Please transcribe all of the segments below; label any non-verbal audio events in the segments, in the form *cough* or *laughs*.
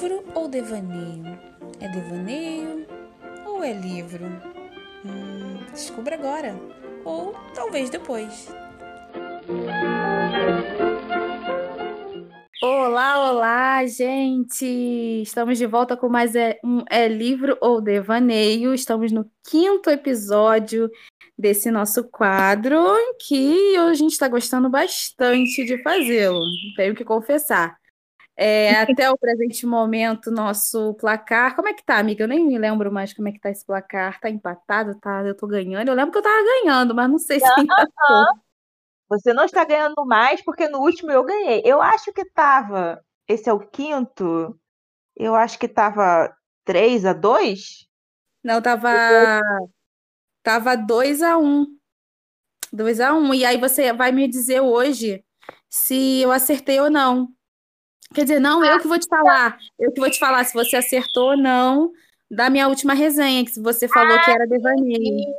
livro ou devaneio? É devaneio ou é livro? Hum, descubra agora. Ou talvez depois. Olá, olá, gente! Estamos de volta com mais um É Livro ou Devaneio. Estamos no quinto episódio desse nosso quadro, que a gente está gostando bastante de fazê-lo, tenho que confessar. É, até o presente momento, nosso placar. Como é que tá, amiga? Eu nem me lembro mais como é que tá esse placar. Tá empatado? Tá? Eu tô ganhando. Eu lembro que eu tava ganhando, mas não sei se ainda. Você não está ganhando mais porque no último eu ganhei. Eu acho que tava. Esse é o quinto. Eu acho que tava 3 a 2 Não, tava. Tava 2 a 1 2 a 1 E aí você vai me dizer hoje se eu acertei ou não. Quer dizer, não, eu que vou te falar. Eu que vou te falar se você acertou ou não da minha última resenha, que você falou ah, que era devaneio.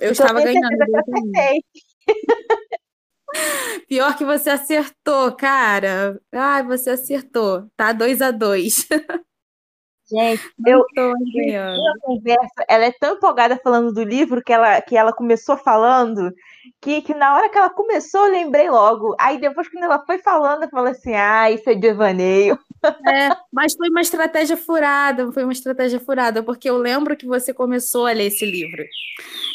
Eu estava ganhando. *laughs* Pior que você acertou, cara. Ai, você acertou. Tá 2 a 2 *laughs* Gente, eu, tô a conversa, ela é tão empolgada falando do livro que ela, que ela começou falando que, que na hora que ela começou eu lembrei logo. Aí depois quando ela foi falando, eu falei assim, ah, isso é devaneio. É, mas foi uma estratégia furada, foi uma estratégia furada, porque eu lembro que você começou a ler esse livro.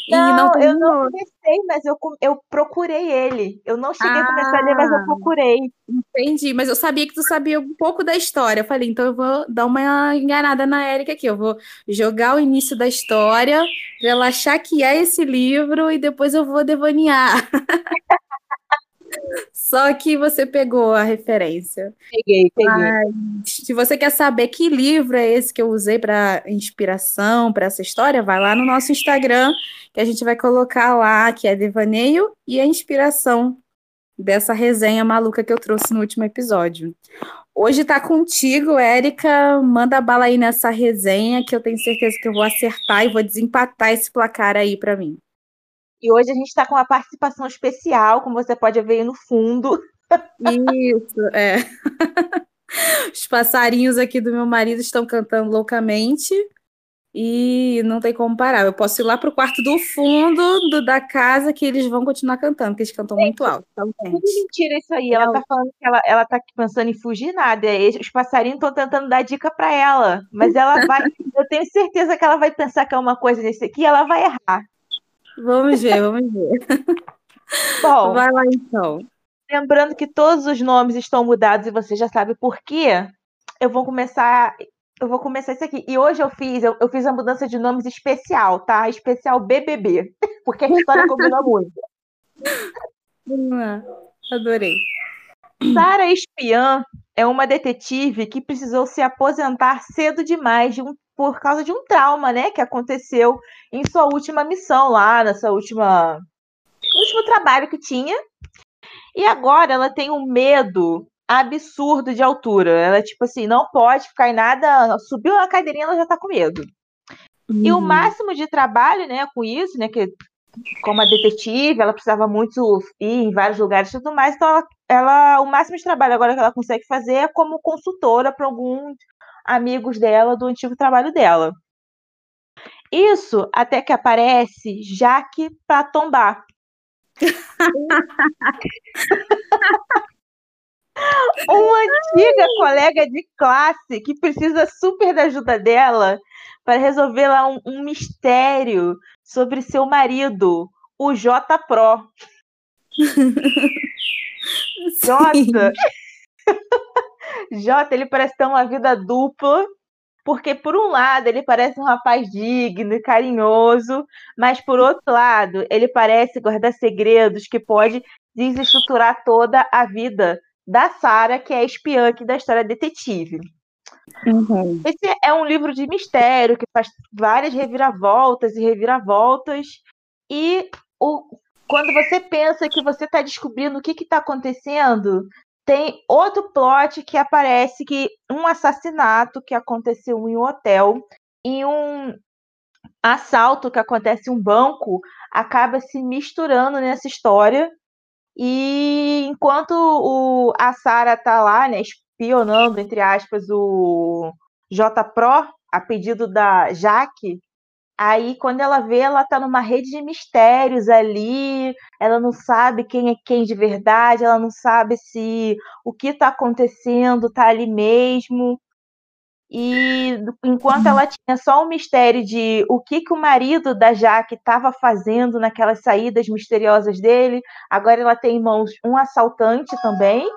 Não, não eu não comecei, mas eu, eu procurei ele. Eu não cheguei ah, a começar a ler, mas eu procurei. Entendi, mas eu sabia que tu sabia um pouco da história. Eu falei, então eu vou dar uma enganada na Érica aqui. Eu vou jogar o início da história, pra ela achar que é esse livro, e depois eu vou devanear. *laughs* Só que você pegou a referência. Peguei, peguei. Mas, se você quer saber que livro é esse que eu usei para inspiração para essa história, vai lá no nosso Instagram, que a gente vai colocar lá que é devaneio e a inspiração dessa resenha maluca que eu trouxe no último episódio. Hoje tá contigo, Érica. Manda bala aí nessa resenha que eu tenho certeza que eu vou acertar e vou desempatar esse placar aí para mim. E hoje a gente está com uma participação especial, como você pode ver aí no fundo. Isso, é. *laughs* Os passarinhos aqui do meu marido estão cantando loucamente e não tem como parar. Eu posso ir lá para o quarto do fundo do, da casa que eles vão continuar cantando, porque eles cantam muito alto. Então, mentira isso aí. Ela tá falando que ela, ela tá pensando em fugir nada. Os passarinhos estão tentando dar dica para ela, mas ela vai. *laughs* eu tenho certeza que ela vai pensar que é uma coisa nesse aqui e ela vai errar. Vamos ver, vamos ver. Bom, vai lá então. Lembrando que todos os nomes estão mudados e você já sabe por quê. Eu vou começar, eu vou começar isso aqui. E hoje eu fiz, eu, eu fiz a mudança de nomes especial, tá? Especial BBB, *laughs* porque a história combina muito. Adorei. Sara Espiã é uma detetive que precisou se aposentar cedo demais de um por causa de um trauma, né, que aconteceu em sua última missão lá, nessa última no último trabalho que tinha. E agora ela tem um medo absurdo de altura. Ela tipo assim, não pode ficar em nada, subiu na cadeirinha, ela já tá com medo. Uhum. E o uhum. máximo de trabalho, né, com isso, né, que como a detetive, ela precisava muito ir em vários lugares e tudo mais, então ela, ela, o máximo de trabalho agora que ela consegue fazer é como consultora para alguns amigos dela do antigo trabalho dela. Isso até que aparece Jaque para tombar. *laughs* Uma antiga colega de classe que precisa super da ajuda dela para resolver lá um, um mistério sobre seu marido, o J Pro. *laughs* Jota. *laughs* Jota, ele parece ter uma vida dupla, porque por um lado ele parece um rapaz digno e carinhoso, mas por outro lado ele parece guardar segredos que pode desestruturar toda a vida da Sara, que é a espiã aqui da história detetive. Uhum. Esse é um livro de mistério que faz várias reviravoltas e reviravoltas. E o, quando você pensa que você está descobrindo o que está acontecendo, tem outro plot que aparece que um assassinato que aconteceu em um hotel, em um assalto que acontece em um banco, acaba se misturando nessa história. E enquanto o, a Sarah tá lá, né, espionando, entre aspas, o J Pro, a pedido da Jaque, Aí, quando ela vê, ela tá numa rede de mistérios ali, ela não sabe quem é quem de verdade, ela não sabe se o que tá acontecendo tá ali mesmo. E enquanto ela tinha só o mistério de o que, que o marido da Jaque estava fazendo naquelas saídas misteriosas dele, agora ela tem em mãos um assaltante também,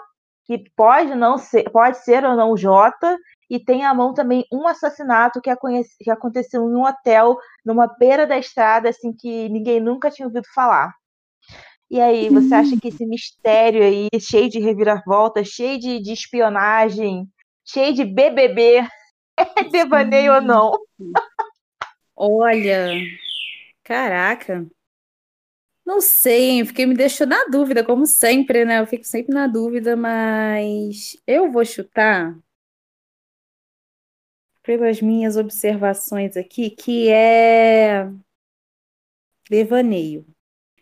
que pode não ser, pode ser ou não Jota, e tem à mão também um assassinato que, que aconteceu em um hotel, numa beira da estrada, assim, que ninguém nunca tinha ouvido falar. E aí, você acha que esse mistério aí, cheio de reviravoltas, cheio de, de espionagem, cheio de BBB, é *laughs* devaneio ou não? Olha, caraca. Não sei, fiquei me deixou na dúvida, como sempre, né? Eu fico sempre na dúvida, mas eu vou chutar pelas minhas observações aqui, que é devaneio.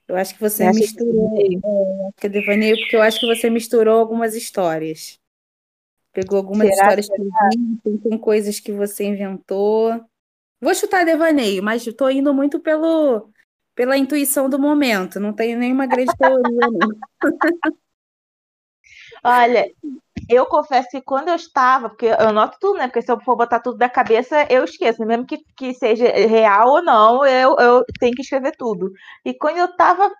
Eu acho que você, misturou. Que é, que é devaneio, porque eu acho que você misturou algumas histórias. Pegou algumas Será histórias que com coisas que você inventou. Vou chutar devaneio, mas estou indo muito pelo, pela intuição do momento. Não tenho nenhuma grande teoria. Olha, eu confesso que quando eu estava, porque eu noto tudo, né? Porque se eu for botar tudo da cabeça, eu esqueço. Mesmo que, que seja real ou não, eu, eu tenho que escrever tudo. E quando eu estava,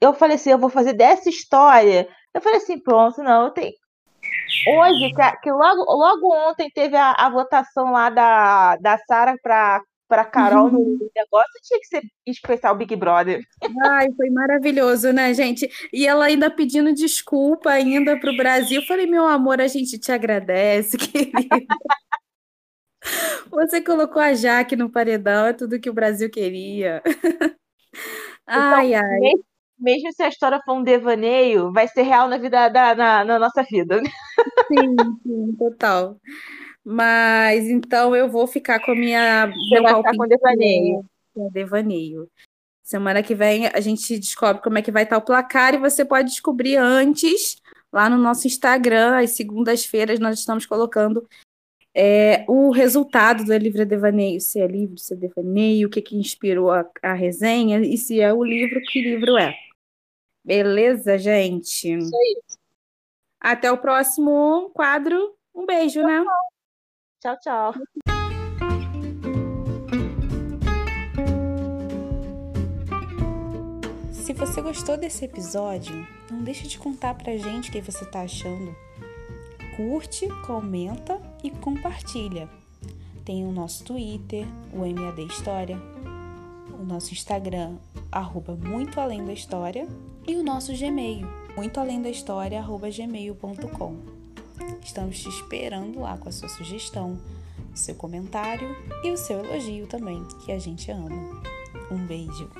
eu falei assim, eu vou fazer dessa história. Eu falei assim, pronto, não, eu tenho. Hoje, que, que logo, logo ontem teve a, a votação lá da, da Sara para para Carol no uhum. negócio, tinha que ser especial Big Brother. Ai, foi maravilhoso, né, gente? E ela ainda pedindo desculpa ainda para o Brasil. Eu falei, meu amor, a gente te agradece, *laughs* querida. Você colocou a Jaque no paredão, é tudo que o Brasil queria. ai, então, ai. Mesmo, mesmo, se a história for um devaneio, vai ser real na vida da, na, na nossa vida. Sim, sim, total. Mas então eu vou ficar com a minha. Você vai ficar com devaneio. Devaneio. Semana que vem a gente descobre como é que vai estar o placar e você pode descobrir antes lá no nosso Instagram. Às segundas-feiras nós estamos colocando é, o resultado do livro Devaneio, se é livro, se é devaneio, o que, que inspirou a, a resenha e se é o livro, que livro é. Beleza, gente? Isso aí. Até o próximo quadro. Um beijo, né? Tchau, tchau. Se você gostou desse episódio, não deixe de contar pra gente o que você tá achando. Curte, comenta e compartilha. Tem o nosso Twitter, o MAD História, o nosso Instagram, arroba Muito Além da História, e o nosso Gmail, muito além da história, arroba gmail.com. Estamos te esperando lá com a sua sugestão, o seu comentário e o seu elogio também, que a gente ama. Um beijo!